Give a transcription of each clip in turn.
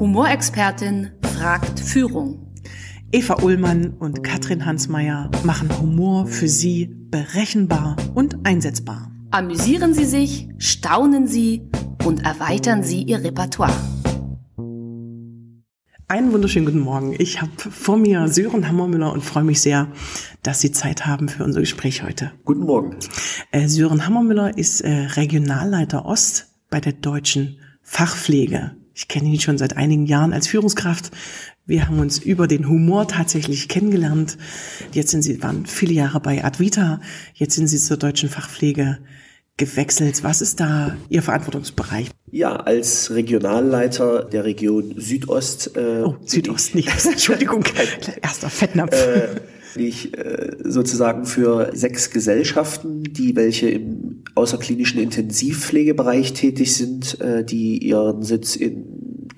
Humorexpertin fragt Führung. Eva Ullmann und Katrin Hansmeier machen Humor für Sie berechenbar und einsetzbar. Amüsieren Sie sich, staunen Sie und erweitern Sie Ihr Repertoire. Einen wunderschönen guten Morgen. Ich habe vor mir Sören Hammermüller und freue mich sehr, dass Sie Zeit haben für unser Gespräch heute. Guten Morgen. Äh, Sören Hammermüller ist äh, Regionalleiter Ost bei der Deutschen Fachpflege. Ich kenne ihn schon seit einigen Jahren als Führungskraft. Wir haben uns über den Humor tatsächlich kennengelernt. Jetzt sind Sie, waren viele Jahre bei Advita. Jetzt sind Sie zur Deutschen Fachpflege gewechselt. Was ist da Ihr Verantwortungsbereich? Ja, als Regionalleiter der Region Südost. Äh, oh, Südost, nicht. Entschuldigung, erster Fettnapf. Äh, ich äh, sozusagen für sechs Gesellschaften, die welche im außerklinischen Intensivpflegebereich tätig sind, äh, die ihren Sitz in,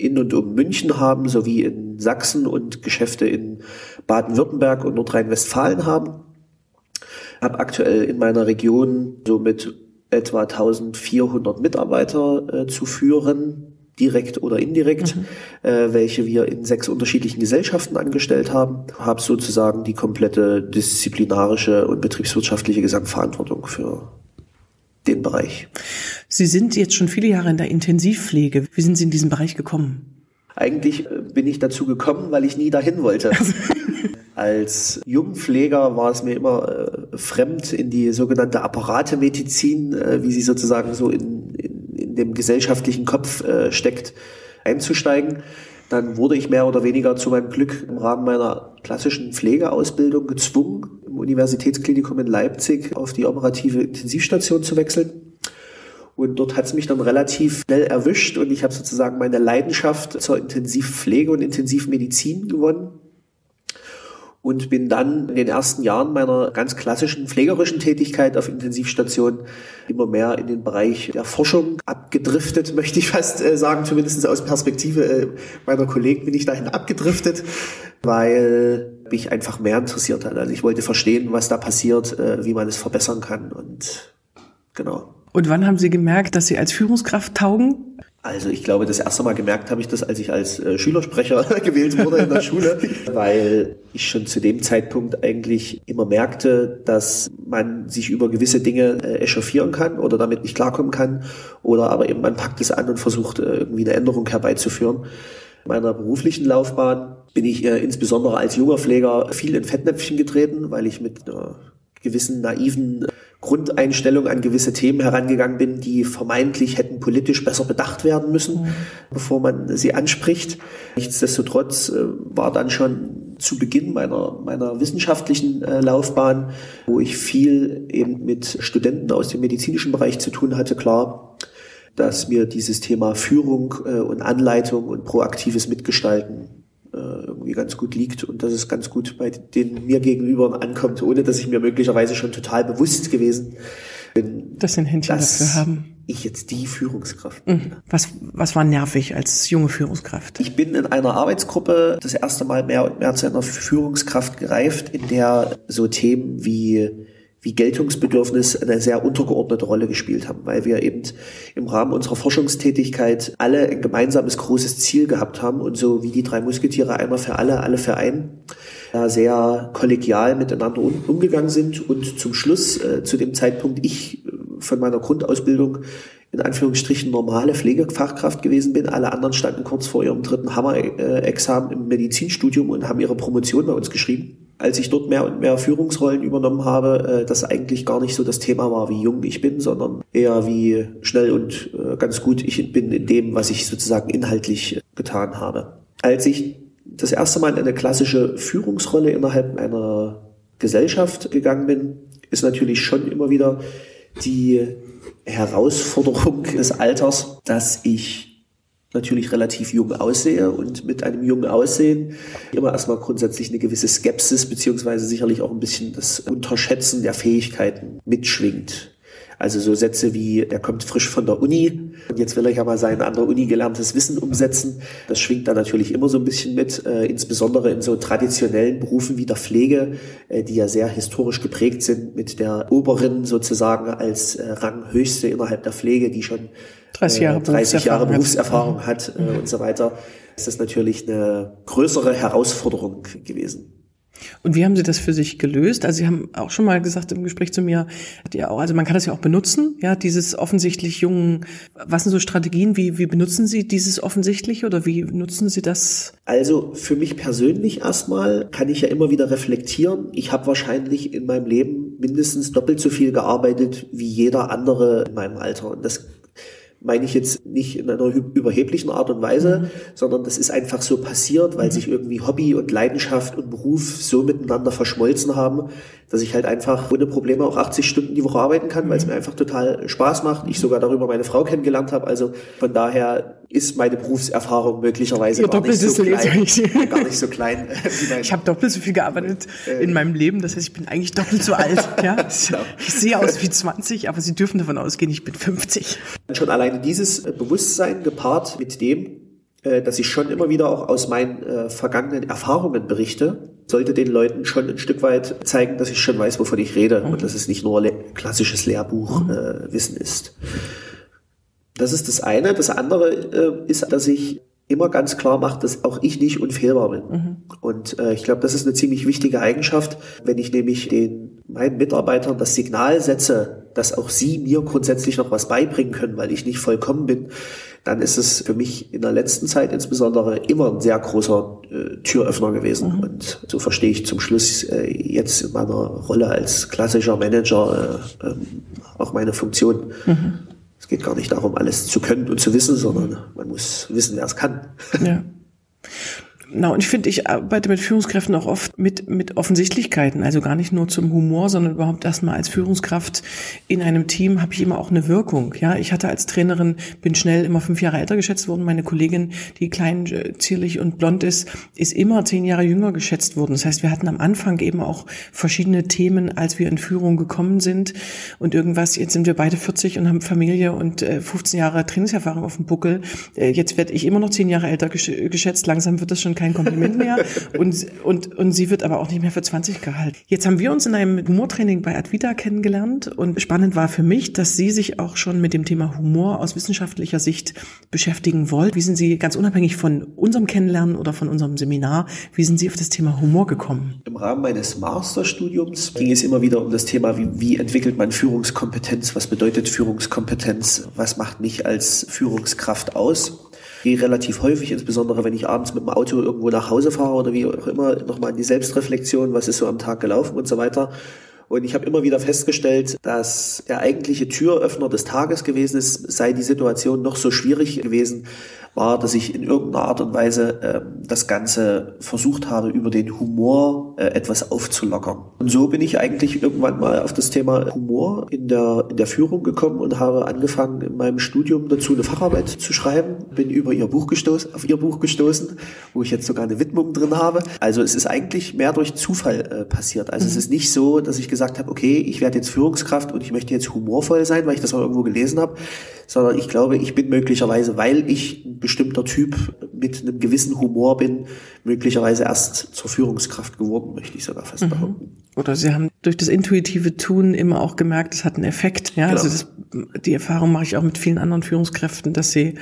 in und um München haben, sowie in Sachsen und Geschäfte in Baden-Württemberg und Nordrhein-Westfalen haben. Habe aktuell in meiner Region somit etwa 1400 Mitarbeiter äh, zu führen, direkt oder indirekt, mhm. äh, welche wir in sechs unterschiedlichen Gesellschaften angestellt haben. Habe sozusagen die komplette disziplinarische und betriebswirtschaftliche Gesamtverantwortung für den Bereich. Sie sind jetzt schon viele Jahre in der Intensivpflege. Wie sind Sie in diesen Bereich gekommen? Eigentlich äh, bin ich dazu gekommen, weil ich nie dahin wollte. Also Als Jungpfleger war es mir immer äh, fremd, in die sogenannte Apparatemedizin, äh, wie sie sozusagen so in, in, in dem gesellschaftlichen Kopf äh, steckt, einzusteigen. Dann wurde ich mehr oder weniger zu meinem Glück im Rahmen meiner klassischen Pflegeausbildung gezwungen, im Universitätsklinikum in Leipzig auf die operative Intensivstation zu wechseln. Und dort hat es mich dann relativ schnell erwischt und ich habe sozusagen meine Leidenschaft zur Intensivpflege und Intensivmedizin gewonnen und bin dann in den ersten Jahren meiner ganz klassischen pflegerischen Tätigkeit auf Intensivstation immer mehr in den Bereich der Forschung abgedriftet, möchte ich fast äh, sagen, zumindest aus Perspektive äh, meiner Kollegen bin ich dahin abgedriftet, weil mich einfach mehr interessiert hat. Also ich wollte verstehen, was da passiert, äh, wie man es verbessern kann und genau. Und wann haben Sie gemerkt, dass Sie als Führungskraft taugen? Also ich glaube, das erste Mal gemerkt habe ich das, als ich als äh, Schülersprecher gewählt wurde in der Schule, weil ich schon zu dem Zeitpunkt eigentlich immer merkte, dass man sich über gewisse Dinge äh, echauffieren kann oder damit nicht klarkommen kann oder aber eben man packt es an und versucht äh, irgendwie eine Änderung herbeizuführen. In meiner beruflichen Laufbahn bin ich äh, insbesondere als junger Pfleger viel in Fettnäpfchen getreten, weil ich mit einer gewissen naiven Grundeinstellung an gewisse Themen herangegangen bin, die vermeintlich hätten politisch besser bedacht werden müssen, mhm. bevor man sie anspricht. Nichtsdestotrotz äh, war dann schon zu Beginn meiner, meiner wissenschaftlichen äh, Laufbahn, wo ich viel eben mit Studenten aus dem medizinischen Bereich zu tun hatte, klar, dass mir dieses Thema Führung äh, und Anleitung und proaktives Mitgestalten irgendwie ganz gut liegt und dass es ganz gut bei den mir gegenüber ankommt, ohne dass ich mir möglicherweise schon total bewusst gewesen bin. Dass ein Händchen dafür haben. Ich jetzt die Führungskraft bin. Mhm. Was, was war nervig als junge Führungskraft? Ich bin in einer Arbeitsgruppe das erste Mal mehr und mehr zu einer Führungskraft gereift, in der so Themen wie wie Geltungsbedürfnis eine sehr untergeordnete Rolle gespielt haben, weil wir eben im Rahmen unserer Forschungstätigkeit alle ein gemeinsames großes Ziel gehabt haben und so wie die drei Musketiere einmal für alle, alle für einen, sehr kollegial miteinander umgegangen sind und zum Schluss, äh, zu dem Zeitpunkt ich äh, von meiner Grundausbildung in Anführungsstrichen normale Pflegefachkraft gewesen bin. Alle anderen standen kurz vor ihrem dritten Hammer-Examen im Medizinstudium und haben ihre Promotion bei uns geschrieben als ich dort mehr und mehr Führungsrollen übernommen habe, äh, das eigentlich gar nicht so das Thema war, wie jung ich bin, sondern eher wie schnell und äh, ganz gut ich bin in dem, was ich sozusagen inhaltlich getan habe. Als ich das erste Mal in eine klassische Führungsrolle innerhalb einer Gesellschaft gegangen bin, ist natürlich schon immer wieder die Herausforderung des Alters, dass ich natürlich relativ jung aussehe und mit einem jungen Aussehen immer erstmal grundsätzlich eine gewisse Skepsis beziehungsweise sicherlich auch ein bisschen das Unterschätzen der Fähigkeiten mitschwingt. Also so Sätze wie, der kommt frisch von der Uni und jetzt will er ja mal sein an der Uni gelerntes Wissen umsetzen. Das schwingt da natürlich immer so ein bisschen mit, äh, insbesondere in so traditionellen Berufen wie der Pflege, äh, die ja sehr historisch geprägt sind mit der Oberin sozusagen als äh, Ranghöchste innerhalb der Pflege, die schon 30 Jahre, 30 Jahre Berufserfahrung hat, mhm. und so weiter. Ist das natürlich eine größere Herausforderung gewesen. Und wie haben Sie das für sich gelöst? Also Sie haben auch schon mal gesagt im Gespräch zu mir, ja auch, also man kann das ja auch benutzen, ja, dieses offensichtlich jungen, was sind so Strategien, wie, wie benutzen Sie dieses offensichtlich oder wie nutzen Sie das? Also für mich persönlich erstmal kann ich ja immer wieder reflektieren. Ich habe wahrscheinlich in meinem Leben mindestens doppelt so viel gearbeitet wie jeder andere in meinem Alter. Und das meine ich jetzt nicht in einer überheblichen Art und Weise, mhm. sondern das ist einfach so passiert, weil mhm. sich irgendwie Hobby und Leidenschaft und Beruf so miteinander verschmolzen haben, dass ich halt einfach ohne Probleme auch 80 Stunden die Woche arbeiten kann, weil es mhm. mir einfach total Spaß macht. Ich sogar darüber meine Frau kennengelernt habe. Also von daher ist meine Berufserfahrung möglicherweise gar nicht, so klein, gar nicht so klein. ich habe doppelt so viel gearbeitet äh, in meinem Leben. Das heißt, ich bin eigentlich doppelt so alt. Ja? Genau. Ich sehe aus wie 20, aber Sie dürfen davon ausgehen, ich bin 50. Schon alleine dieses Bewusstsein gepaart mit dem, äh, dass ich schon immer wieder auch aus meinen äh, vergangenen Erfahrungen berichte, sollte den Leuten schon ein Stück weit zeigen, dass ich schon weiß, wovon ich rede mhm. und dass es nicht nur le klassisches Lehrbuchwissen mhm. äh, ist. Das ist das eine. Das andere äh, ist, dass ich immer ganz klar mache, dass auch ich nicht unfehlbar bin. Mhm. Und äh, ich glaube, das ist eine ziemlich wichtige Eigenschaft, wenn ich nämlich den meinen Mitarbeitern das Signal setze, dass auch sie mir grundsätzlich noch was beibringen können, weil ich nicht vollkommen bin, dann ist es für mich in der letzten Zeit insbesondere immer ein sehr großer äh, Türöffner gewesen. Mhm. Und so verstehe ich zum Schluss äh, jetzt in meiner Rolle als klassischer Manager äh, äh, auch meine Funktion. Mhm. Es geht gar nicht darum, alles zu können und zu wissen, sondern man muss wissen, wer es kann. Ja. Na, und ich finde, ich arbeite mit Führungskräften auch oft mit, mit Offensichtlichkeiten, also gar nicht nur zum Humor, sondern überhaupt erstmal als Führungskraft in einem Team habe ich immer auch eine Wirkung. Ja, ich hatte als Trainerin, bin schnell immer fünf Jahre älter geschätzt worden. Meine Kollegin, die klein, äh, zierlich und blond ist, ist immer zehn Jahre jünger geschätzt worden. Das heißt, wir hatten am Anfang eben auch verschiedene Themen, als wir in Führung gekommen sind und irgendwas. Jetzt sind wir beide 40 und haben Familie und 15 äh, Jahre Trainingserfahrung auf dem Buckel. Äh, jetzt werde ich immer noch zehn Jahre älter geschätzt. Langsam wird das schon kein Kompliment mehr und, und, und sie wird aber auch nicht mehr für 20 gehalten. Jetzt haben wir uns in einem Humortraining bei Advita kennengelernt und spannend war für mich, dass sie sich auch schon mit dem Thema Humor aus wissenschaftlicher Sicht beschäftigen wollt. Wie sind Sie ganz unabhängig von unserem Kennenlernen oder von unserem Seminar, wie sind Sie auf das Thema Humor gekommen? Im Rahmen meines Masterstudiums ging es immer wieder um das Thema, wie, wie entwickelt man Führungskompetenz, was bedeutet Führungskompetenz, was macht mich als Führungskraft aus gehe relativ häufig, insbesondere wenn ich abends mit dem Auto irgendwo nach Hause fahre oder wie auch immer, nochmal in die Selbstreflexion, was ist so am Tag gelaufen und so weiter. Und ich habe immer wieder festgestellt, dass der eigentliche Türöffner des Tages gewesen ist, sei die Situation noch so schwierig gewesen, war, dass ich in irgendeiner Art und Weise äh, das Ganze versucht habe, über den Humor äh, etwas aufzulockern. Und so bin ich eigentlich irgendwann mal auf das Thema Humor in der, in der Führung gekommen und habe angefangen, in meinem Studium dazu eine Facharbeit zu schreiben. Bin über ihr Buch gestoßen, auf ihr Buch gestoßen, wo ich jetzt sogar eine Widmung drin habe. Also es ist eigentlich mehr durch Zufall äh, passiert. Also mhm. es ist nicht so, dass ich gesagt habe, okay, ich werde jetzt Führungskraft und ich möchte jetzt humorvoll sein, weil ich das auch irgendwo gelesen habe, sondern ich glaube, ich bin möglicherweise, weil ich ein bestimmter Typ mit einem gewissen Humor bin, möglicherweise erst zur Führungskraft geworden, möchte ich sogar fest mhm. behaupten. Oder Sie haben durch das intuitive Tun immer auch gemerkt, es hat einen Effekt. Ja, also genau. also das, die Erfahrung mache ich auch mit vielen anderen Führungskräften, dass sie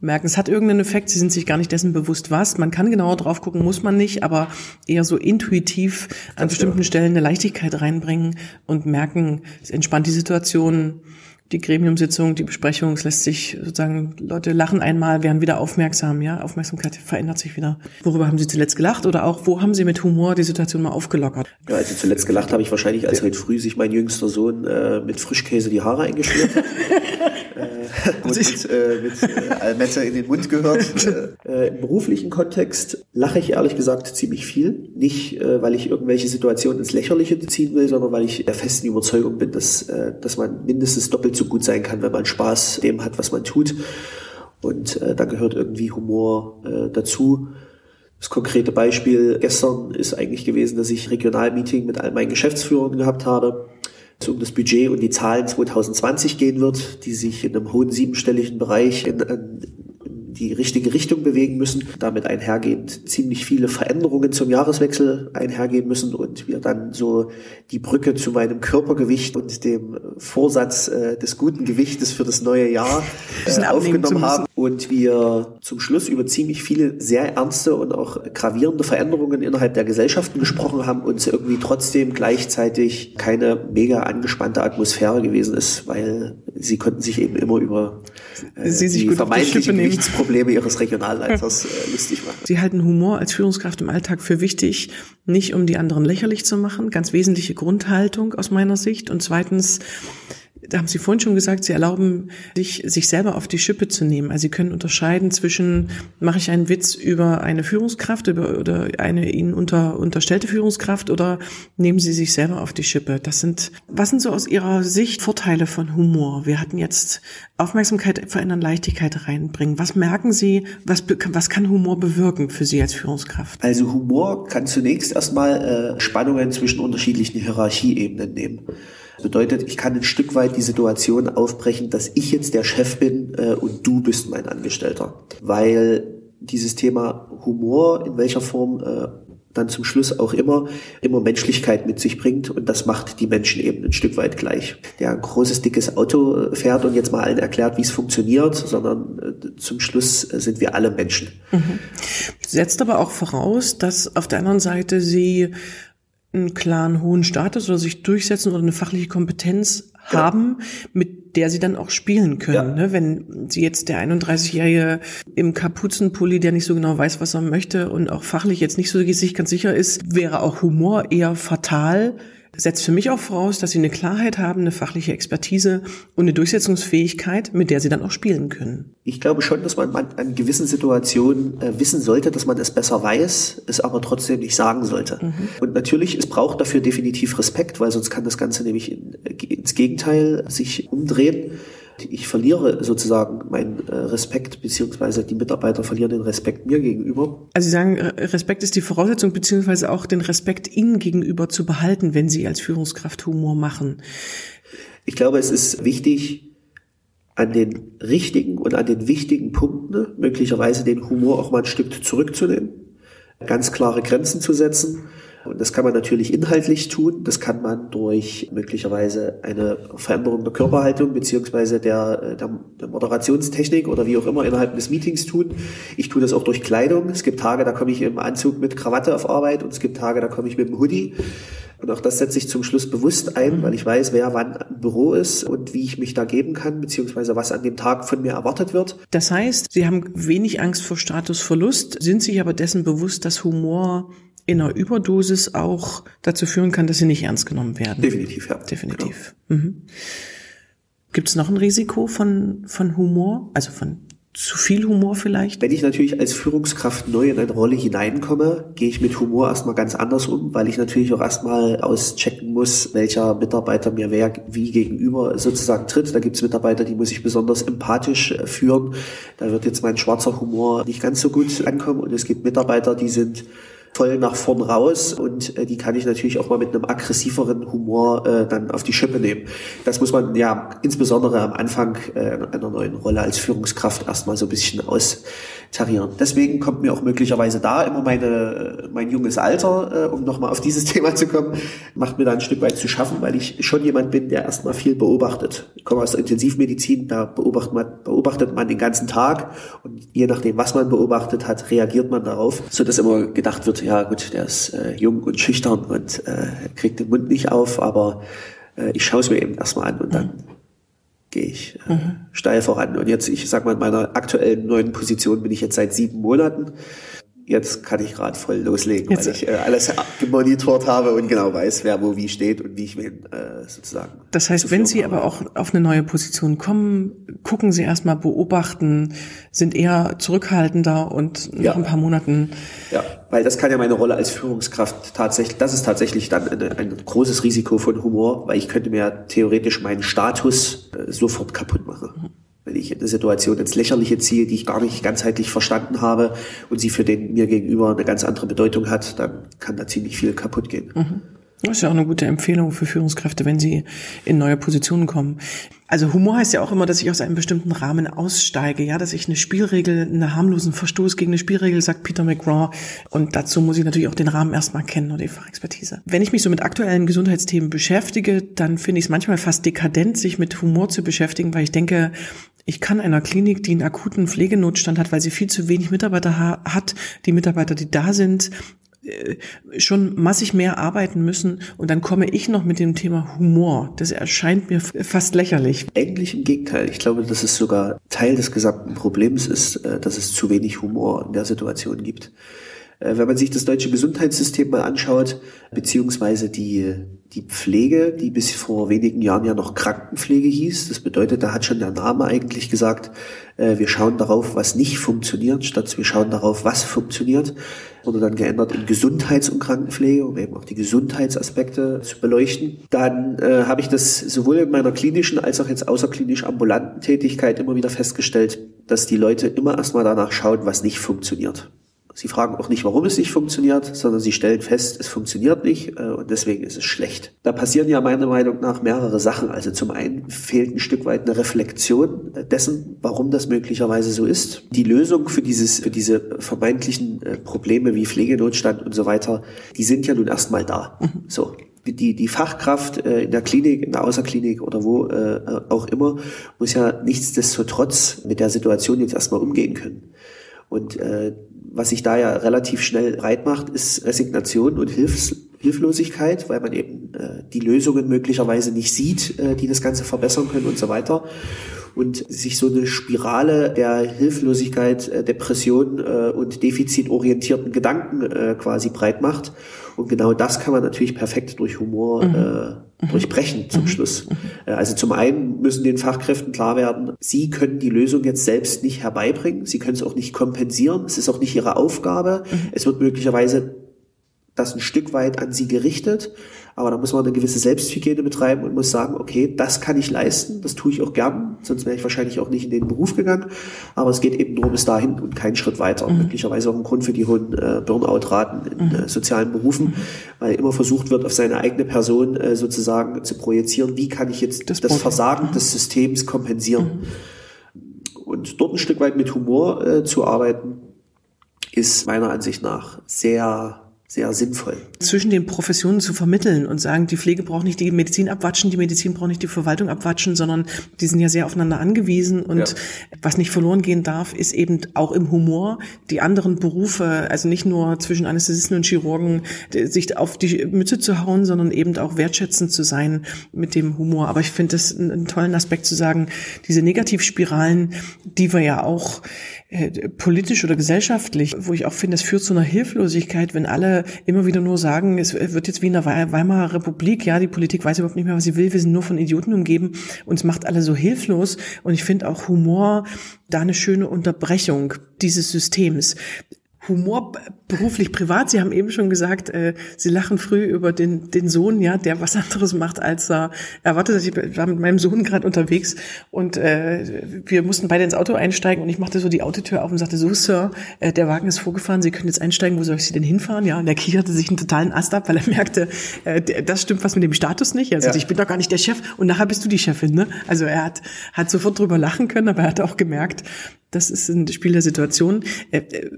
merken, es hat irgendeinen Effekt, sie sind sich gar nicht dessen bewusst, was. Man kann genauer drauf gucken, muss man nicht, aber eher so intuitiv an Ganz bestimmten genau. Stellen eine Leichtigkeit reinbringen und merken, es entspannt die Situation, die Gremiumsitzung, die Besprechung, es lässt sich sozusagen, Leute lachen einmal, werden wieder aufmerksam, ja, Aufmerksamkeit verändert sich wieder. Worüber haben Sie zuletzt gelacht oder auch, wo haben Sie mit Humor die Situation mal aufgelockert? Ja, also zuletzt gelacht habe ich wahrscheinlich, als heute früh sich mein jüngster Sohn äh, mit Frischkäse die Haare eingeschmiert hat. äh, und mit, äh, mit äh, Almette in den Mund gehört. Äh, Im beruflichen Kontext lache ich ehrlich gesagt ziemlich viel. Nicht, äh, weil ich irgendwelche Situationen ins Lächerliche ziehen will, sondern weil ich der festen Überzeugung bin, dass, äh, dass man mindestens doppelt so gut sein kann, wenn man Spaß dem hat, was man tut. Und äh, da gehört irgendwie Humor äh, dazu. Das konkrete Beispiel gestern ist eigentlich gewesen, dass ich Regionalmeeting mit all meinen Geschäftsführern gehabt habe. Es um das Budget und die Zahlen 2020 gehen wird, die sich in einem hohen siebenstelligen Bereich in, in die richtige Richtung bewegen müssen. Damit einhergehend ziemlich viele Veränderungen zum Jahreswechsel einhergehen müssen und wir dann so die Brücke zu meinem Körpergewicht und dem Vorsatz äh, des guten Gewichtes für das neue Jahr äh, aufgenommen haben und wir zum Schluss über ziemlich viele sehr ernste und auch gravierende Veränderungen innerhalb der Gesellschaften gesprochen haben und es irgendwie trotzdem gleichzeitig keine mega angespannte Atmosphäre gewesen ist, weil sie konnten sich eben immer über äh, sie sich die vermeintlichen Gewichtsprobleme ihres Regionalleiters äh, lustig machen. Sie halten Humor als Führungskraft im Alltag für wichtig, nicht um die anderen lächerlich zu machen, ganz wesentliche Grundhaltung aus meiner Sicht. Und zweitens, da haben Sie vorhin schon gesagt, Sie erlauben sich, sich selber auf die Schippe zu nehmen. Also Sie können unterscheiden zwischen, mache ich einen Witz über eine Führungskraft über, oder eine Ihnen unter, unterstellte Führungskraft oder nehmen Sie sich selber auf die Schippe. Das sind, was sind so aus Ihrer Sicht Vorteile von Humor? Wir hatten jetzt Aufmerksamkeit verändern, Leichtigkeit reinbringen. Was merken Sie, was, was kann Humor bewirken für Sie als Führungskraft? Also Humor kann zunächst erstmal äh, Spannungen zwischen unterschiedlichen Hierarchieebenen nehmen. Bedeutet, ich kann ein Stück weit die Situation aufbrechen, dass ich jetzt der Chef bin äh, und du bist mein Angestellter. Weil dieses Thema Humor in welcher Form äh, dann zum Schluss auch immer, immer Menschlichkeit mit sich bringt und das macht die Menschen eben ein Stück weit gleich. Der ein großes, dickes Auto fährt und jetzt mal allen erklärt, wie es funktioniert, sondern äh, zum Schluss sind wir alle Menschen. Mhm. Setzt aber auch voraus, dass auf der anderen Seite sie einen klaren hohen Status oder sich durchsetzen oder eine fachliche Kompetenz ja. haben, mit der sie dann auch spielen können. Ja. Ne? Wenn sie jetzt der 31-Jährige im Kapuzenpulli, der nicht so genau weiß, was er möchte und auch fachlich jetzt nicht so sich ganz sicher ist, wäre auch Humor eher fatal setzt für mich auch voraus, dass sie eine Klarheit haben, eine fachliche Expertise und eine Durchsetzungsfähigkeit, mit der sie dann auch spielen können. Ich glaube schon, dass man an gewissen Situationen äh, wissen sollte, dass man es besser weiß, es aber trotzdem nicht sagen sollte. Mhm. Und natürlich, es braucht dafür definitiv Respekt, weil sonst kann das Ganze nämlich in, ins Gegenteil sich umdrehen ich verliere sozusagen meinen äh, Respekt, beziehungsweise die Mitarbeiter verlieren den Respekt mir gegenüber. Also Sie sagen, Respekt ist die Voraussetzung, beziehungsweise auch den Respekt Ihnen gegenüber zu behalten, wenn Sie als Führungskraft Humor machen. Ich glaube, es ist wichtig, an den richtigen und an den wichtigen Punkten möglicherweise den Humor auch mal ein Stück zurückzunehmen, ganz klare Grenzen zu setzen und das kann man natürlich inhaltlich tun. Das kann man durch möglicherweise eine Veränderung der Körperhaltung beziehungsweise der, der, der Moderationstechnik oder wie auch immer innerhalb des Meetings tun. Ich tue das auch durch Kleidung. Es gibt Tage, da komme ich im Anzug mit Krawatte auf Arbeit und es gibt Tage, da komme ich mit dem Hoodie. Und auch das setze ich zum Schluss bewusst ein, weil ich weiß, wer wann im Büro ist und wie ich mich da geben kann, beziehungsweise was an dem Tag von mir erwartet wird. Das heißt, Sie haben wenig Angst vor Statusverlust, sind sich aber dessen bewusst, dass Humor in einer Überdosis auch dazu führen kann, dass sie nicht ernst genommen werden. Definitiv, ja. Definitiv. Genau. Mhm. Gibt es noch ein Risiko von, von Humor, also von zu viel Humor vielleicht? Wenn ich natürlich als Führungskraft neu in eine Rolle hineinkomme, gehe ich mit Humor erstmal ganz anders um, weil ich natürlich auch erstmal auschecken muss, welcher Mitarbeiter mir wer wie gegenüber sozusagen tritt. Da gibt es Mitarbeiter, die muss ich besonders empathisch äh, führen. Da wird jetzt mein schwarzer Humor nicht ganz so gut ankommen. Und es gibt Mitarbeiter, die sind voll nach vorn raus und äh, die kann ich natürlich auch mal mit einem aggressiveren Humor äh, dann auf die Schippe nehmen. Das muss man ja insbesondere am Anfang äh, einer neuen Rolle als Führungskraft erstmal so ein bisschen austarieren. Deswegen kommt mir auch möglicherweise da immer meine, äh, mein junges Alter, äh, um nochmal auf dieses Thema zu kommen, macht mir da ein Stück weit zu schaffen, weil ich schon jemand bin, der erstmal viel beobachtet. Ich komme aus der Intensivmedizin, da beobachtet man, beobachtet man den ganzen Tag und je nachdem, was man beobachtet hat, reagiert man darauf, so dass immer gedacht wird, ja gut, der ist äh, jung und schüchtern und äh, kriegt den Mund nicht auf, aber äh, ich schaue es mir eben erstmal an und dann mhm. Gehe ich mhm. steil voran. Und jetzt, ich sag mal, in meiner aktuellen neuen Position bin ich jetzt seit sieben Monaten jetzt kann ich gerade voll loslegen, jetzt, weil ich äh, alles gemonitort habe und genau weiß, wer wo wie steht und wie ich wen äh, sozusagen. Das heißt, wenn Sie aber auch auf eine neue Position kommen, gucken Sie erstmal, beobachten, sind eher zurückhaltender und nach ja. ein paar Monaten. Ja, weil das kann ja meine Rolle als Führungskraft tatsächlich, das ist tatsächlich dann eine, ein großes Risiko von Humor, weil ich könnte mir theoretisch meinen Status äh, sofort kaputt machen. Mhm wenn ich eine Situation ins Lächerliche ziehe, die ich gar nicht ganzheitlich verstanden habe und sie für den mir gegenüber eine ganz andere Bedeutung hat, dann kann da ziemlich viel kaputt gehen. Mhm. Das ist ja auch eine gute Empfehlung für Führungskräfte, wenn sie in neue Positionen kommen. Also Humor heißt ja auch immer, dass ich aus einem bestimmten Rahmen aussteige, ja, dass ich eine Spielregel, einen harmlosen Verstoß gegen eine Spielregel, sagt Peter McGraw. Und dazu muss ich natürlich auch den Rahmen erstmal kennen oder die Fachexpertise. Wenn ich mich so mit aktuellen Gesundheitsthemen beschäftige, dann finde ich es manchmal fast dekadent, sich mit Humor zu beschäftigen, weil ich denke, ich kann einer Klinik, die einen akuten Pflegenotstand hat, weil sie viel zu wenig Mitarbeiter hat, die Mitarbeiter, die da sind, äh, schon massig mehr arbeiten müssen und dann komme ich noch mit dem Thema Humor. Das erscheint mir fast lächerlich. Eigentlich im Gegenteil. Ich glaube, dass es sogar Teil des gesamten Problems ist, äh, dass es zu wenig Humor in der Situation gibt. Äh, wenn man sich das deutsche Gesundheitssystem mal anschaut, beziehungsweise die, die Pflege, die bis vor wenigen Jahren ja noch Krankenpflege hieß, das bedeutet, da hat schon der Name eigentlich gesagt, äh, wir schauen darauf, was nicht funktioniert, statt wir schauen darauf, was funktioniert, wurde dann geändert in Gesundheits- und Krankenpflege, um eben auch die Gesundheitsaspekte zu beleuchten. Dann äh, habe ich das sowohl in meiner klinischen als auch jetzt außerklinisch ambulanten Tätigkeit immer wieder festgestellt, dass die Leute immer erstmal danach schauen, was nicht funktioniert. Sie fragen auch nicht, warum es nicht funktioniert, sondern sie stellen fest, es funktioniert nicht äh, und deswegen ist es schlecht. Da passieren ja meiner Meinung nach mehrere Sachen. Also zum einen fehlt ein Stück weit eine Reflexion dessen, warum das möglicherweise so ist. Die Lösung für dieses, für diese vermeintlichen äh, Probleme wie Pflegenotstand und so weiter, die sind ja nun erstmal da. Mhm. So die, die Fachkraft äh, in der Klinik, in der Außerklinik oder wo äh, auch immer, muss ja nichtsdestotrotz mit der Situation jetzt erstmal umgehen können. Und äh, was sich da ja relativ schnell breit macht, ist Resignation und Hilfs Hilflosigkeit, weil man eben äh, die Lösungen möglicherweise nicht sieht, äh, die das Ganze verbessern können und so weiter. Und sich so eine Spirale der Hilflosigkeit, äh, Depression äh, und defizitorientierten Gedanken äh, quasi breit macht. Und genau das kann man natürlich perfekt durch Humor mhm. äh, durchbrechen zum mhm. Schluss. Äh, also zum einen müssen den Fachkräften klar werden, sie können die Lösung jetzt selbst nicht herbeibringen, sie können es auch nicht kompensieren, es ist auch nicht ihre Aufgabe. Mhm. Es wird möglicherweise das ein Stück weit an sie gerichtet. Aber da muss man eine gewisse Selbsthygiene betreiben und muss sagen, okay, das kann ich leisten, das tue ich auch gern, sonst wäre ich wahrscheinlich auch nicht in den Beruf gegangen. Aber es geht eben nur bis dahin und keinen Schritt weiter. Mhm. Möglicherweise auch ein Grund für die hohen äh, Burnout-Raten in mhm. äh, sozialen Berufen, weil immer versucht wird, auf seine eigene Person äh, sozusagen zu projizieren, wie kann ich jetzt das, das Versagen mhm. des Systems kompensieren. Mhm. Und dort ein Stück weit mit Humor äh, zu arbeiten, ist meiner Ansicht nach sehr sehr sinnvoll. Zwischen den Professionen zu vermitteln und sagen, die Pflege braucht nicht die Medizin abwatschen, die Medizin braucht nicht die Verwaltung abwatschen, sondern die sind ja sehr aufeinander angewiesen und ja. was nicht verloren gehen darf, ist eben auch im Humor die anderen Berufe, also nicht nur zwischen Anästhesisten und Chirurgen, sich auf die Mütze zu hauen, sondern eben auch wertschätzend zu sein mit dem Humor. Aber ich finde es einen tollen Aspekt zu sagen, diese Negativspiralen, die wir ja auch äh, politisch oder gesellschaftlich, wo ich auch finde, es führt zu einer Hilflosigkeit, wenn alle immer wieder nur sagen, es wird jetzt wie in der Weimarer Republik, ja, die Politik weiß überhaupt nicht mehr, was sie will, wir sind nur von Idioten umgeben und es macht alle so hilflos. Und ich finde auch Humor da eine schöne Unterbrechung dieses Systems. Humor beruflich, privat. Sie haben eben schon gesagt, äh, Sie lachen früh über den, den Sohn, ja, der was anderes macht, als er erwartet. Ich war mit meinem Sohn gerade unterwegs und äh, wir mussten beide ins Auto einsteigen und ich machte so die Autotür auf und sagte, so Sir, äh, der Wagen ist vorgefahren, Sie können jetzt einsteigen, wo soll ich Sie denn hinfahren? Ja, und der kicherte sich einen totalen Ast ab, weil er merkte, äh, das stimmt was mit dem Status nicht. Also ja. ich bin doch gar nicht der Chef und nachher bist du die Chefin. Ne? Also er hat, hat sofort drüber lachen können, aber er hat auch gemerkt, das ist ein Spiel der Situation. Äh, äh,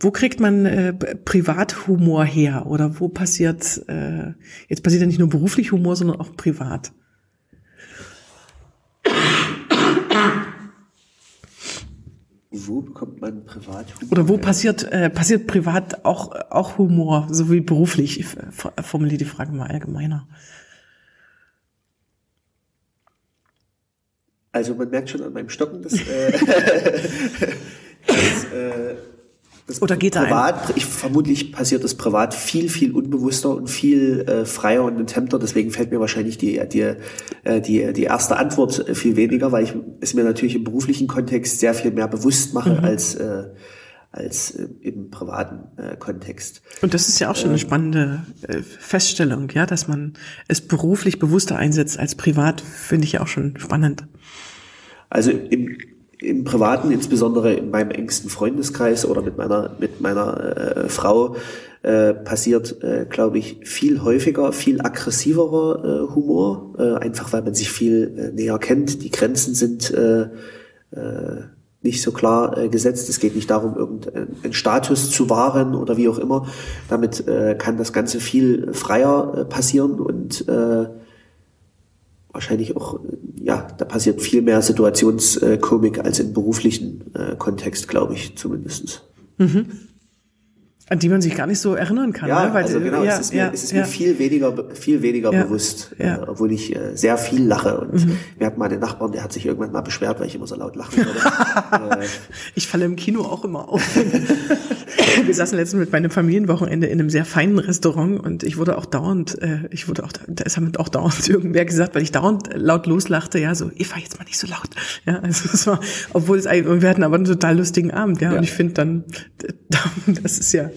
wo kriegt man äh, Privathumor her oder wo passiert, äh, jetzt passiert ja nicht nur beruflich Humor, sondern auch privat? Wo bekommt man Privathumor? Oder wo passiert, äh, passiert privat auch, auch Humor, so wie beruflich? Ich formuliere die Frage mal allgemeiner. Also man merkt schon an meinem Stocken, dass, äh, dass äh, das Oder geht privat, da ich vermutlich passiert das privat viel, viel unbewusster und viel äh, freier und enthemmter. Deswegen fällt mir wahrscheinlich die, die, äh, die, die erste Antwort viel weniger, weil ich es mir natürlich im beruflichen Kontext sehr viel mehr bewusst mache mhm. als, äh, als äh, im privaten äh, Kontext. Und das ist ja auch schon eine ähm, spannende äh, Feststellung, ja, dass man es beruflich bewusster einsetzt als privat, finde ich ja auch schon spannend. Also im im Privaten, insbesondere in meinem engsten Freundeskreis oder mit meiner mit meiner äh, Frau äh, passiert, äh, glaube ich, viel häufiger, viel aggressiverer äh, Humor, äh, einfach weil man sich viel äh, näher kennt. Die Grenzen sind äh, äh, nicht so klar äh, gesetzt. Es geht nicht darum, irgendeinen Status zu wahren oder wie auch immer. Damit äh, kann das Ganze viel freier äh, passieren und äh, wahrscheinlich auch, ja, da passiert viel mehr Situationskomik als im beruflichen äh, Kontext, glaube ich, zumindest. Mhm. An die man sich gar nicht so erinnern kann. Ja, ne? Weil, also genau, ja, es ist, mir, ja, es ist mir viel weniger, viel weniger bewusst, äh, obwohl ich äh, sehr viel lache. Und mhm. wir hatten mal den Nachbarn, der hat sich irgendwann mal beschwert, weil ich immer so laut lachen würde. äh, ich falle im Kino auch immer auf. wir saßen letztens mit meinem Familienwochenende in einem sehr feinen Restaurant und ich wurde auch dauernd, äh, ich wurde auch, da ist damit auch dauernd irgendwer gesagt, weil ich dauernd laut loslachte, ja, so, Eva, jetzt mal nicht so laut. Ja, also es war, obwohl es eigentlich, wir hatten aber einen total lustigen Abend, ja, ja. und ich finde dann, das ist ja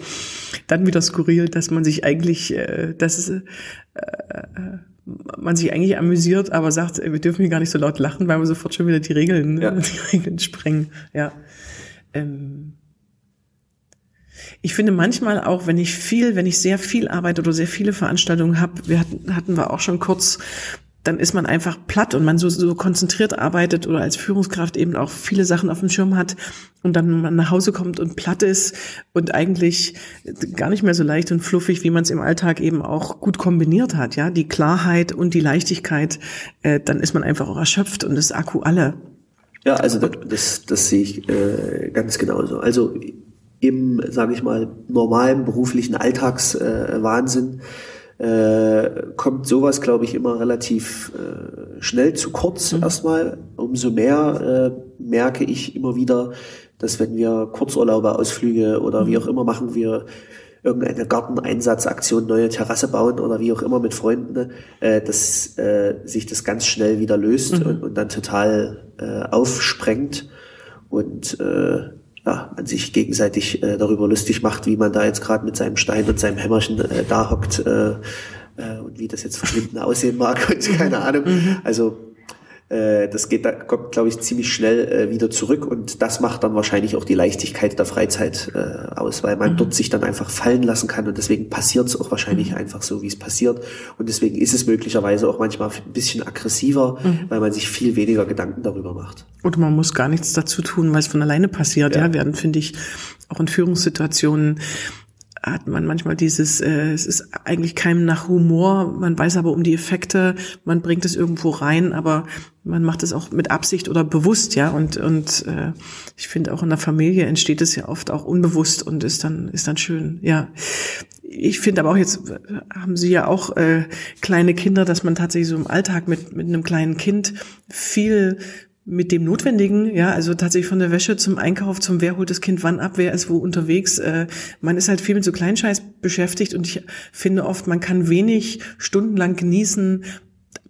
dann wieder skurril, dass man sich eigentlich, äh, dass es, äh, äh, man sich eigentlich amüsiert, aber sagt, wir dürfen hier gar nicht so laut lachen, weil wir sofort schon wieder die Regeln, ja. die Regeln sprengen. Ja. Ähm, ich finde manchmal auch, wenn ich viel, wenn ich sehr viel arbeite oder sehr viele Veranstaltungen habe, wir hatten, hatten wir auch schon kurz, dann ist man einfach platt und man so, so konzentriert arbeitet oder als Führungskraft eben auch viele Sachen auf dem Schirm hat und dann man nach Hause kommt und platt ist und eigentlich gar nicht mehr so leicht und fluffig, wie man es im Alltag eben auch gut kombiniert hat, ja, die Klarheit und die Leichtigkeit, äh, dann ist man einfach auch erschöpft und das Akku alle. Ja, also das, das, das sehe ich äh, ganz genauso. Also im, sage ich mal, normalen beruflichen Alltagswahnsinn äh, äh, kommt sowas, glaube ich, immer relativ äh, schnell zu kurz mhm. erstmal. Umso mehr äh, merke ich immer wieder, dass wenn wir Kurzurlaube, Ausflüge oder mhm. wie auch immer machen, wir irgendeine Garteneinsatzaktion, neue Terrasse bauen oder wie auch immer mit Freunden, äh, dass äh, sich das ganz schnell wieder löst mhm. und, und, dann total äh, aufsprengt. Und äh, ja, man sich gegenseitig äh, darüber lustig macht, wie man da jetzt gerade mit seinem Stein und seinem Hämmerchen äh, da hockt äh, äh, und wie das jetzt von hinten aussehen mag und keine Ahnung. Mhm. Also äh, das geht, da kommt, glaube ich, ziemlich schnell äh, wieder zurück und das macht dann wahrscheinlich auch die Leichtigkeit der Freizeit äh, aus, weil man mhm. dort sich dann einfach fallen lassen kann und deswegen passiert es auch wahrscheinlich mhm. einfach so, wie es passiert und deswegen ist es möglicherweise auch manchmal ein bisschen aggressiver, mhm. weil man sich viel weniger Gedanken darüber macht. Und man muss gar nichts dazu tun, weil es von alleine passiert. Ja, ja werden, finde ich, auch in Führungssituationen hat man manchmal dieses, äh, es ist eigentlich keinem nach Humor, man weiß aber um die Effekte, man bringt es irgendwo rein, aber man macht es auch mit Absicht oder bewusst, ja. Und, und äh, ich finde auch in der Familie entsteht es ja oft auch unbewusst und ist dann, ist dann schön, ja. Ich finde aber auch jetzt haben Sie ja auch äh, kleine Kinder, dass man tatsächlich so im Alltag mit, mit einem kleinen Kind viel mit dem Notwendigen, ja, also tatsächlich von der Wäsche zum Einkauf, zum wer holt das Kind wann ab, wer ist wo unterwegs. Äh, man ist halt viel mit so Kleinscheiß beschäftigt und ich finde oft, man kann wenig stundenlang genießen,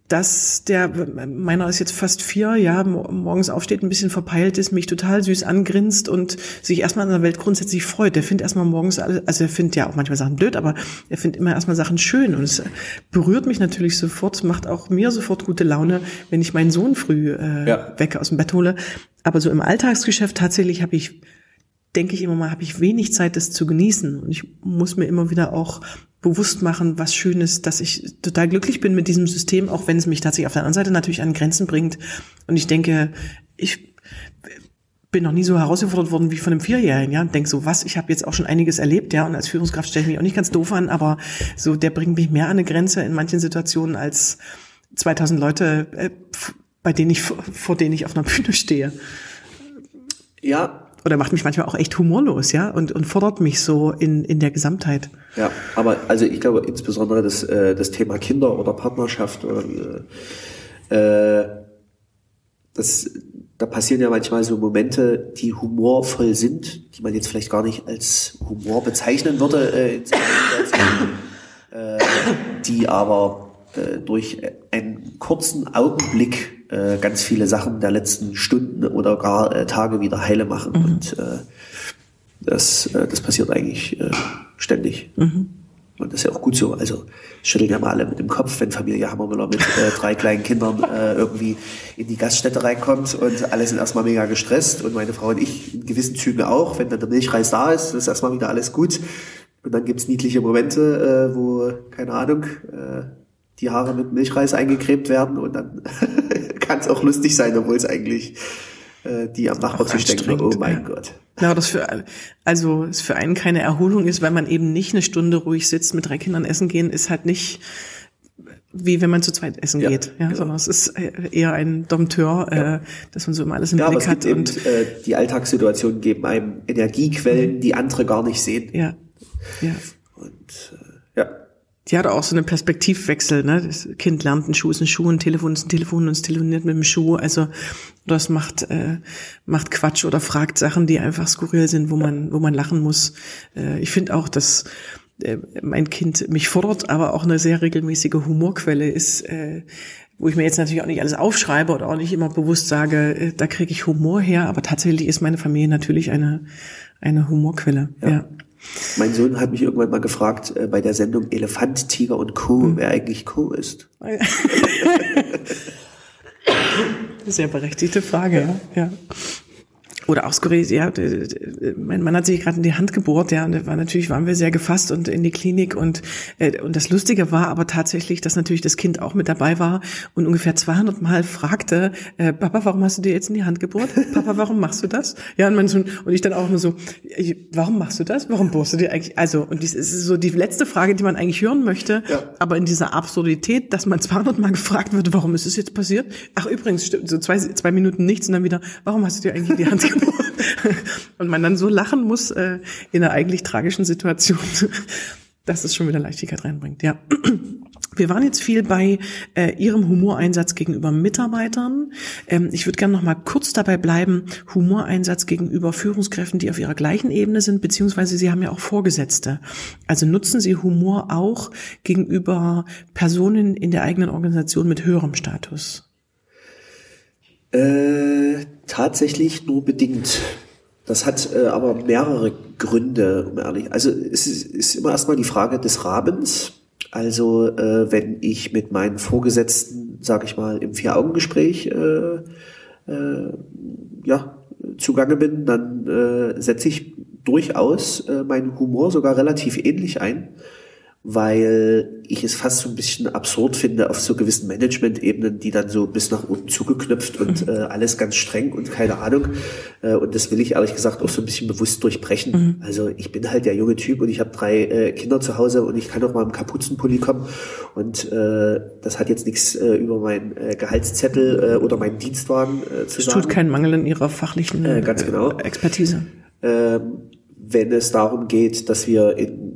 dass der, meiner ist jetzt fast vier, ja, morgens aufsteht, ein bisschen verpeilt ist, mich total süß angrinst und sich erstmal an der Welt grundsätzlich freut. Der findet erstmal morgens alles, also er findet ja auch manchmal Sachen blöd, aber er findet immer erstmal Sachen schön und es berührt mich natürlich sofort, macht auch mir sofort gute Laune, wenn ich meinen Sohn früh äh, ja. wecke aus dem Bett hole. Aber so im Alltagsgeschäft tatsächlich habe ich denke ich immer mal, habe ich wenig Zeit, das zu genießen. Und ich muss mir immer wieder auch bewusst machen, was schön ist, dass ich total glücklich bin mit diesem System, auch wenn es mich tatsächlich auf der anderen Seite natürlich an Grenzen bringt. Und ich denke, ich bin noch nie so herausgefordert worden wie von einem Vierjährigen, ja, und denk so, was, ich habe jetzt auch schon einiges erlebt, ja, und als Führungskraft stelle ich mich auch nicht ganz doof an, aber so, der bringt mich mehr an eine Grenze in manchen Situationen als 2000 Leute, äh, bei denen ich, vor denen ich auf einer Bühne stehe. Ja, oder macht mich manchmal auch echt humorlos, ja, und, und fordert mich so in, in der Gesamtheit. Ja, aber also ich glaube insbesondere das, äh, das Thema Kinder oder Partnerschaft oder äh, das, da passieren ja manchmal so Momente, die humorvoll sind, die man jetzt vielleicht gar nicht als Humor bezeichnen würde, äh, äh, die aber äh, durch einen kurzen Augenblick äh, ganz viele Sachen der letzten Stunden oder gar äh, Tage wieder heile machen. Mhm. Und äh, das, äh, das passiert eigentlich äh, ständig. Mhm. Und das ist ja auch gut so. Also schütteln ja mal alle mit dem Kopf, wenn Familie Hammermüller mit äh, drei kleinen Kindern äh, irgendwie in die Gaststätte reinkommt und alle sind erstmal mega gestresst und meine Frau und ich in gewissen Zügen auch. Wenn dann der Milchreis da ist, ist erstmal wieder alles gut. Und dann gibt's niedliche Momente, äh, wo, keine Ahnung, äh, die Haare mit Milchreis eingecremt werden und dann kann es auch lustig sein, obwohl es eigentlich äh, die am Nachbartisch denken, oh mein ja. Gott. Ja, das für, also, es für einen keine Erholung ist, weil man eben nicht eine Stunde ruhig sitzt, mit drei Kindern essen gehen, ist halt nicht, wie wenn man zu zweit essen ja, geht, ja, genau. sondern es ist eher ein Dompteur, ja. äh, dass man so immer alles im ja, Blick hat. Eben, und äh, die Alltagssituationen geben einem Energiequellen, mhm. die andere gar nicht sehen. Ja. ja. Und äh, die hat auch so einen Perspektivwechsel, ne? Das Kind lernt, ein Schuh ist ein Schuh, ein Telefon ist ein Telefon und es telefoniert mit dem Schuh. Also das macht, äh, macht Quatsch oder fragt Sachen, die einfach skurril sind, wo man, wo man lachen muss. Äh, ich finde auch, dass äh, mein Kind mich fordert, aber auch eine sehr regelmäßige Humorquelle ist, äh, wo ich mir jetzt natürlich auch nicht alles aufschreibe oder auch nicht immer bewusst sage, äh, da kriege ich Humor her, aber tatsächlich ist meine Familie natürlich eine, eine Humorquelle. ja. ja. Mein Sohn hat mich irgendwann mal gefragt äh, bei der Sendung Elefant, Tiger und Co., mhm. wer eigentlich Co ist. Sehr berechtigte Frage, ja. ja. Oder auch skurril, ja, mein Mann hat sich gerade in die Hand gebohrt, ja, und da war natürlich, waren wir sehr gefasst und in die Klinik und, äh, und das Lustige war aber tatsächlich, dass natürlich das Kind auch mit dabei war und ungefähr 200 Mal fragte, äh, Papa, warum hast du dir jetzt in die Hand gebohrt? Papa, warum machst du das? Ja, und mein Sohn, und ich dann auch immer so, warum machst du das? Warum bohrst du dir eigentlich, also, und das ist so die letzte Frage, die man eigentlich hören möchte, ja. aber in dieser Absurdität, dass man 200 Mal gefragt wird, warum ist es jetzt passiert? Ach, übrigens, so zwei, zwei Minuten nichts und dann wieder, warum hast du dir eigentlich in die Hand gebohrt? und man dann so lachen muss äh, in einer eigentlich tragischen Situation, dass es schon wieder Leichtigkeit reinbringt. Ja. Wir waren jetzt viel bei äh, Ihrem Humoreinsatz gegenüber Mitarbeitern. Ähm, ich würde gerne noch mal kurz dabei bleiben, Humoreinsatz gegenüber Führungskräften, die auf ihrer gleichen Ebene sind, beziehungsweise Sie haben ja auch Vorgesetzte. Also nutzen Sie Humor auch gegenüber Personen in der eigenen Organisation mit höherem Status? Äh, tatsächlich nur bedingt. Das hat äh, aber mehrere Gründe, um ehrlich. Also es ist, ist immer erstmal die Frage des Rahmens. Also äh, wenn ich mit meinen Vorgesetzten, sage ich mal, im Vier-Augen-Gespräch äh, äh, ja, zugange bin, dann äh, setze ich durchaus äh, meinen Humor sogar relativ ähnlich ein weil ich es fast so ein bisschen absurd finde auf so gewissen Management-Ebenen, die dann so bis nach unten zugeknöpft und mhm. äh, alles ganz streng und keine Ahnung. Äh, und das will ich ehrlich gesagt auch so ein bisschen bewusst durchbrechen. Mhm. Also ich bin halt der junge Typ und ich habe drei äh, Kinder zu Hause und ich kann auch mal im Kapuzenpulli kommen. Und äh, das hat jetzt nichts äh, über meinen äh, Gehaltszettel äh, oder meinen Dienstwagen äh, zu es sagen. Es tut keinen Mangel in Ihrer fachlichen äh, ganz genau. Expertise. Ähm, wenn es darum geht, dass wir in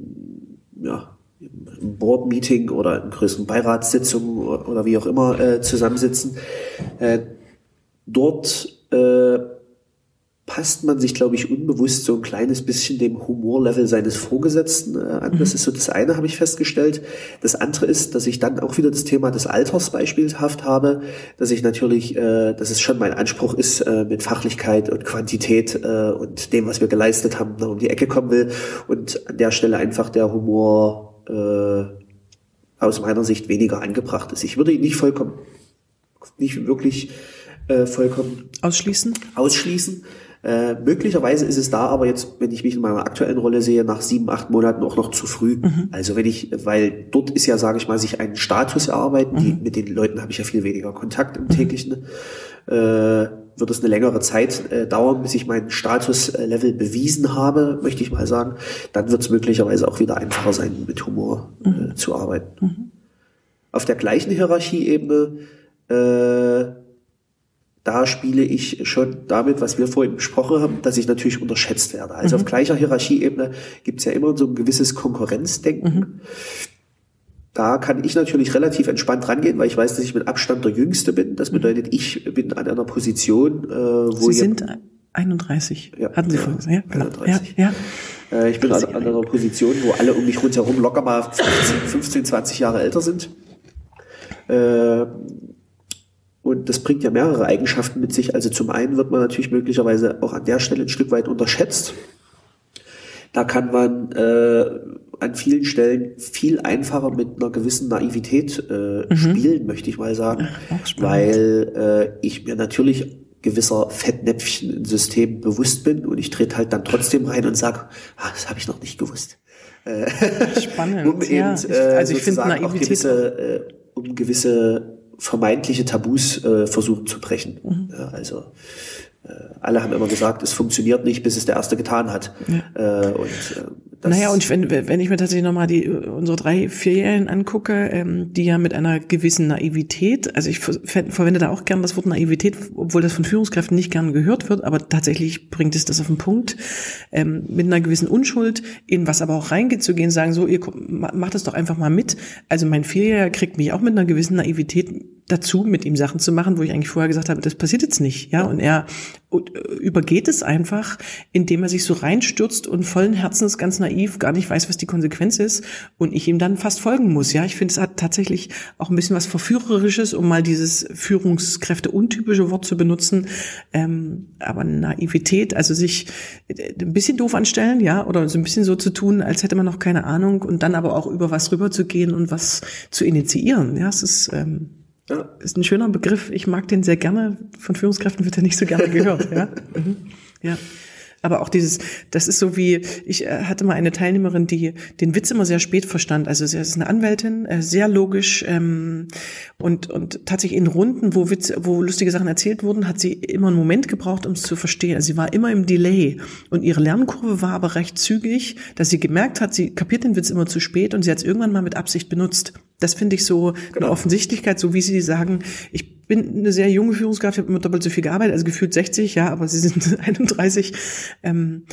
ja, Board-Meeting oder in größeren Beiratssitzungen oder wie auch immer äh, zusammensitzen. Äh, dort äh, passt man sich, glaube ich, unbewusst so ein kleines bisschen dem Humorlevel seines Vorgesetzten äh, an. Das mhm. ist so das eine, habe ich festgestellt. Das andere ist, dass ich dann auch wieder das Thema des Alters beispielhaft habe, dass ich natürlich, äh, dass es schon mein Anspruch ist, äh, mit Fachlichkeit und Quantität äh, und dem, was wir geleistet haben, noch um die Ecke kommen will und an der Stelle einfach der Humor äh, aus meiner Sicht weniger angebracht ist. Ich würde ihn nicht vollkommen, nicht wirklich äh, vollkommen ausschließen. Ausschließen. Äh, möglicherweise ist es da aber jetzt, wenn ich mich in meiner aktuellen Rolle sehe, nach sieben, acht Monaten auch noch zu früh. Mhm. Also wenn ich, weil dort ist ja, sage ich mal, sich einen Status erarbeiten, mhm. die, mit den Leuten habe ich ja viel weniger Kontakt im mhm. täglichen. Äh, wird es eine längere Zeit äh, dauern, bis ich meinen Statuslevel bewiesen habe, möchte ich mal sagen. Dann wird es möglicherweise auch wieder einfacher sein, mit Humor äh, mhm. zu arbeiten. Mhm. Auf der gleichen Hierarchieebene, äh, da spiele ich schon damit, was wir vorhin besprochen haben, dass ich natürlich unterschätzt werde. Also mhm. auf gleicher Hierarchieebene gibt es ja immer so ein gewisses Konkurrenzdenken. Mhm da kann ich natürlich relativ entspannt rangehen, weil ich weiß, dass ich mit Abstand der Jüngste bin. Das bedeutet, ich bin an einer Position, äh, wo Sie sind 31, ja, hatten Sie ja, vorhin gesagt. Ja, genau. 31. Ja, ja. Äh, ich bin an, an, einer Position, wo alle um mich rundherum locker mal 15, 15 20 Jahre älter sind. Äh, und das bringt ja mehrere Eigenschaften mit sich. Also zum einen wird man natürlich möglicherweise auch an der Stelle ein Stück weit unterschätzt. Da kann man äh, an vielen Stellen viel einfacher mit einer gewissen Naivität äh, mhm. spielen, möchte ich mal sagen, weil äh, ich mir natürlich gewisser Fettnäpfchen im System bewusst bin und ich trete halt dann trotzdem rein und sage, ah, das habe ich noch nicht gewusst. Äh, Spannend. um eben, ja, ich, also ich finde Naivität gewisse, äh, um gewisse vermeintliche Tabus äh, versuchen zu brechen. Mhm. Ja, also äh, alle haben immer gesagt, es funktioniert nicht, bis es der Erste getan hat. Ja. Äh, und, äh, naja, und wenn, wenn ich mir tatsächlich nochmal die unsere drei Vierjährigen angucke, ähm, die ja mit einer gewissen Naivität, also ich verwende da auch gern das Wort Naivität, obwohl das von Führungskräften nicht gern gehört wird, aber tatsächlich bringt es das auf den Punkt, ähm, mit einer gewissen Unschuld in was aber auch reingeht zu gehen, sagen so, ihr macht das doch einfach mal mit. Also mein Vierjähriger kriegt mich auch mit einer gewissen Naivität dazu, mit ihm Sachen zu machen, wo ich eigentlich vorher gesagt habe, das passiert jetzt nicht, ja, und er übergeht es einfach, indem er sich so reinstürzt und vollen Herzens ganz naiv gar nicht weiß, was die Konsequenz ist und ich ihm dann fast folgen muss. Ja, ich finde, es hat tatsächlich auch ein bisschen was Verführerisches, um mal dieses Führungskräfte untypische Wort zu benutzen. Ähm, aber Naivität, also sich äh, ein bisschen doof anstellen, ja, oder so ein bisschen so zu tun, als hätte man noch keine Ahnung und dann aber auch über was rüberzugehen und was zu initiieren. Ja, es ist ähm. Ist ein schöner Begriff. Ich mag den sehr gerne. Von Führungskräften wird er nicht so gerne gehört. ja. Mhm. ja. Aber auch dieses, das ist so wie, ich äh, hatte mal eine Teilnehmerin, die den Witz immer sehr spät verstand. Also sie ist eine Anwältin, äh, sehr logisch ähm, und, und tatsächlich in Runden, wo Witz, wo lustige Sachen erzählt wurden, hat sie immer einen Moment gebraucht, um es zu verstehen. Also sie war immer im Delay und ihre Lernkurve war aber recht zügig, dass sie gemerkt hat, sie kapiert den Witz immer zu spät und sie hat es irgendwann mal mit Absicht benutzt. Das finde ich so genau. eine Offensichtlichkeit, so wie Sie sagen, ich bin eine sehr junge Führungskraft, ich habe immer doppelt so viel gearbeitet, also gefühlt 60, ja, aber Sie sind 31. Ähm,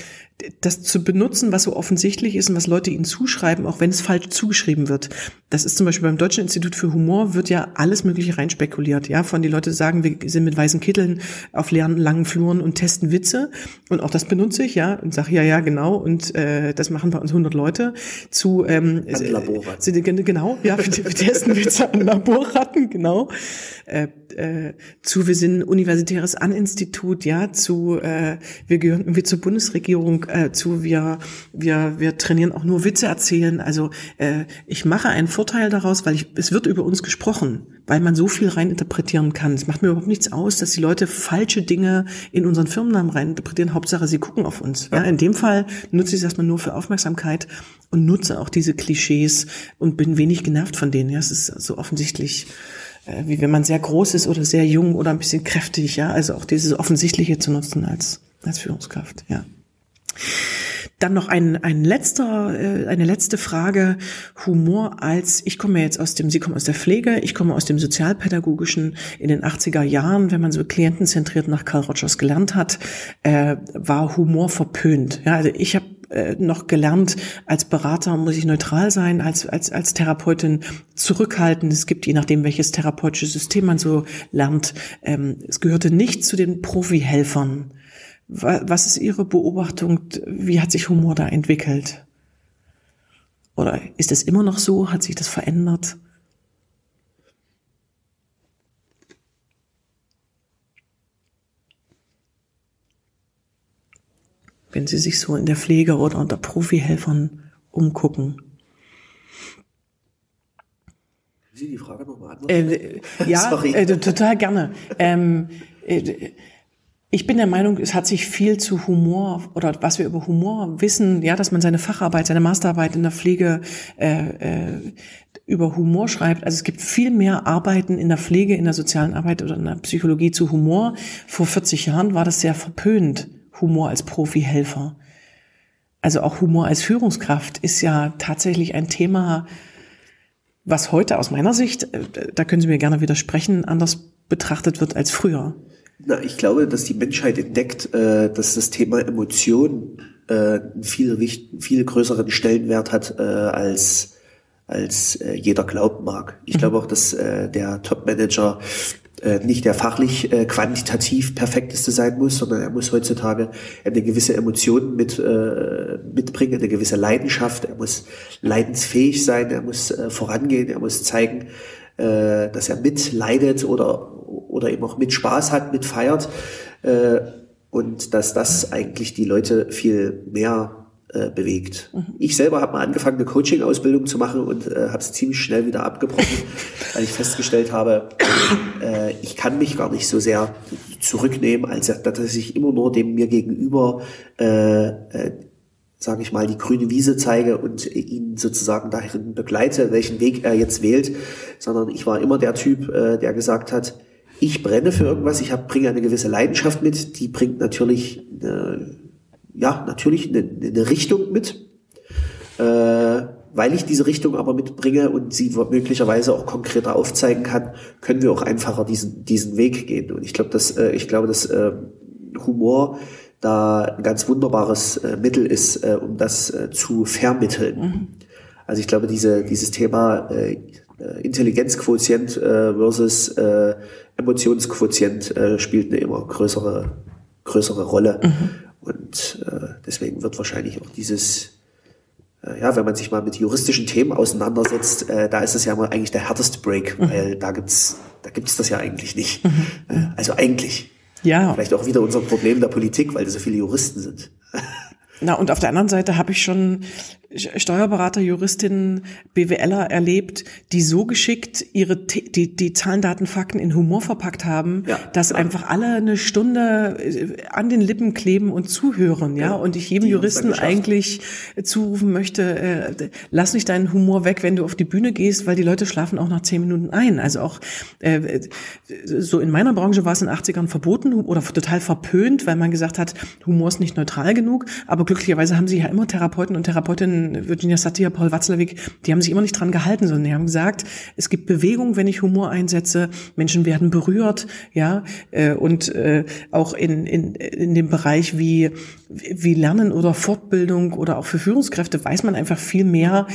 das zu benutzen, was so offensichtlich ist und was Leute ihnen zuschreiben, auch wenn es falsch zugeschrieben wird. Das ist zum Beispiel beim Deutschen Institut für Humor wird ja alles Mögliche reinspekuliert, ja, von die Leute sagen, wir sind mit weißen Kitteln auf leeren langen Fluren und testen Witze und auch das benutze ich, ja, und sage ja, ja, genau und äh, das machen bei uns 100 Leute zu ähm, Laborratten. Genau, ja, wir, wir testen Witze an Laborratten, genau. Äh, äh, zu wir sind universitäres An-Institut, ja, zu äh, wir gehören irgendwie zur Bundesregierung äh, zu, wir, wir, wir trainieren auch nur Witze erzählen. Also äh, ich mache einen Vorteil daraus, weil ich, es wird über uns gesprochen, weil man so viel reininterpretieren kann. Es macht mir überhaupt nichts aus, dass die Leute falsche Dinge in unseren Firmennamen reininterpretieren. Hauptsache, sie gucken auf uns. Ja, in dem Fall nutze ich es erstmal nur für Aufmerksamkeit und nutze auch diese Klischees und bin wenig genervt von denen. Ja, es ist so offensichtlich wie wenn man sehr groß ist oder sehr jung oder ein bisschen kräftig, ja, also auch dieses Offensichtliche zu nutzen als, als Führungskraft, ja. Dann noch ein, ein letzter, äh, eine letzte Frage. Humor als, ich komme jetzt aus dem, Sie kommen aus der Pflege, ich komme aus dem Sozialpädagogischen in den 80er Jahren, wenn man so klientenzentriert nach Carl Rogers gelernt hat, äh, war Humor verpönt. Ja, also ich habe äh, noch gelernt, als Berater muss ich neutral sein, als, als, als Therapeutin zurückhalten. Es gibt, je nachdem, welches therapeutische System man so lernt, ähm, es gehörte nicht zu den Profi-Helfern was ist Ihre Beobachtung? Wie hat sich Humor da entwickelt? Oder ist es immer noch so? Hat sich das verändert? Wenn Sie sich so in der Pflege oder unter Profihelfern umgucken. Sie die Frage nochmal äh, Ja, äh, total gerne. Ähm, äh, ich bin der Meinung, es hat sich viel zu Humor oder was wir über Humor wissen, ja, dass man seine Facharbeit, seine Masterarbeit in der Pflege äh, äh, über Humor schreibt. Also es gibt viel mehr Arbeiten in der Pflege, in der sozialen Arbeit oder in der Psychologie zu Humor. Vor 40 Jahren war das sehr verpönt, Humor als Profihelfer. Also auch Humor als Führungskraft ist ja tatsächlich ein Thema, was heute aus meiner Sicht, äh, da können Sie mir gerne widersprechen, anders betrachtet wird als früher. Na, ich glaube, dass die Menschheit entdeckt, äh, dass das Thema Emotion äh, einen viel, viel größeren Stellenwert hat als als jeder glauben mag. Ich mhm. glaube auch, dass der Top-Manager nicht der fachlich äh, quantitativ perfekteste sein muss, sondern er muss heutzutage eine gewisse Emotion mit äh, mitbringen, eine gewisse Leidenschaft. Er muss leidensfähig sein, er muss äh, vorangehen, er muss zeigen, äh, dass er mitleidet oder oder eben auch mit Spaß hat, mit feiert. Äh, und dass das eigentlich die Leute viel mehr äh, bewegt. Mhm. Ich selber habe mal angefangen, eine Coaching-Ausbildung zu machen und äh, habe es ziemlich schnell wieder abgebrochen, weil ich festgestellt habe, äh, ich kann mich gar nicht so sehr zurücknehmen, als dass ich immer nur dem mir gegenüber äh, äh, sage ich mal, die grüne Wiese zeige und ihn sozusagen darin begleite, welchen Weg er jetzt wählt, sondern ich war immer der Typ, äh, der gesagt hat, ich brenne für irgendwas, ich hab, bringe eine gewisse Leidenschaft mit, die bringt natürlich, eine, ja, natürlich eine, eine Richtung mit, äh, weil ich diese Richtung aber mitbringe und sie möglicherweise auch konkreter aufzeigen kann, können wir auch einfacher diesen, diesen Weg gehen. Und ich glaube, dass, äh, ich glaube, dass äh, Humor da ein ganz wunderbares äh, Mittel ist, äh, um das äh, zu vermitteln. Mhm. Also ich glaube, diese, dieses Thema äh, Intelligenzquotient äh, versus äh, Emotionsquotient äh, spielt eine immer größere, größere Rolle. Mhm. Und äh, deswegen wird wahrscheinlich auch dieses äh, ja, wenn man sich mal mit juristischen Themen auseinandersetzt, äh, da ist es ja mal eigentlich der härteste Break, mhm. weil da gibt's, da gibt's das ja eigentlich nicht. Mhm. Äh, also eigentlich. Ja. Vielleicht auch wieder unser Problem der Politik, weil da so viele Juristen sind. Na, und auf der anderen Seite habe ich schon Steuerberater, Juristinnen, BWLer erlebt, die so geschickt ihre die, die Zahlen, Daten, Fakten in Humor verpackt haben, ja, dass klar. einfach alle eine Stunde äh, an den Lippen kleben und zuhören, ja, ja und ich jedem Juristen eigentlich zurufen möchte, äh, lass nicht deinen Humor weg, wenn du auf die Bühne gehst, weil die Leute schlafen auch nach zehn Minuten ein. Also auch äh, so in meiner Branche war es in den 80ern verboten oder total verpönt, weil man gesagt hat, Humor ist nicht neutral genug, aber glücklicherweise haben sie ja immer Therapeuten und Therapeutinnen Virginia Satir, Paul Watzlawick, die haben sich immer nicht dran gehalten, sondern die haben gesagt, es gibt Bewegung, wenn ich Humor einsetze, Menschen werden berührt, ja, äh, und äh, auch in, in, in dem Bereich wie, wie Lernen oder Fortbildung oder auch für Führungskräfte weiß man einfach viel mehr.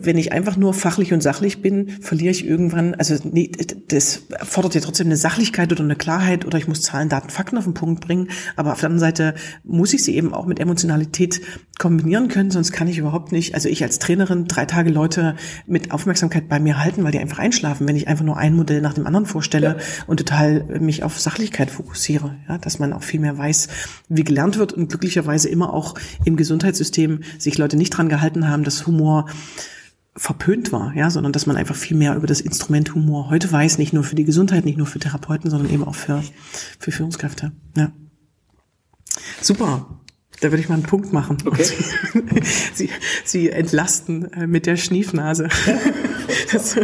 Wenn ich einfach nur fachlich und sachlich bin, verliere ich irgendwann, also nee, das fordert ja trotzdem eine Sachlichkeit oder eine Klarheit oder ich muss Zahlen, Daten, Fakten auf den Punkt bringen, aber auf der anderen Seite muss ich sie eben auch mit Emotionalität kombinieren können, sonst kann ich überhaupt nicht, also ich als Trainerin drei Tage Leute mit Aufmerksamkeit bei mir halten, weil die einfach einschlafen, wenn ich einfach nur ein Modell nach dem anderen vorstelle ja. und total mich auf Sachlichkeit fokussiere, ja, dass man auch viel mehr weiß, wie gelernt wird und glücklicherweise immer auch im Gesundheitssystem sich Leute nicht dran gehalten haben, dass Humor verpönt war, ja, sondern dass man einfach viel mehr über das Instrument Humor heute weiß, nicht nur für die Gesundheit, nicht nur für Therapeuten, sondern eben auch für, für Führungskräfte. Ja. Super. Da würde ich mal einen Punkt machen. Okay. Sie, Sie entlasten äh, mit der Schniefnase. Das,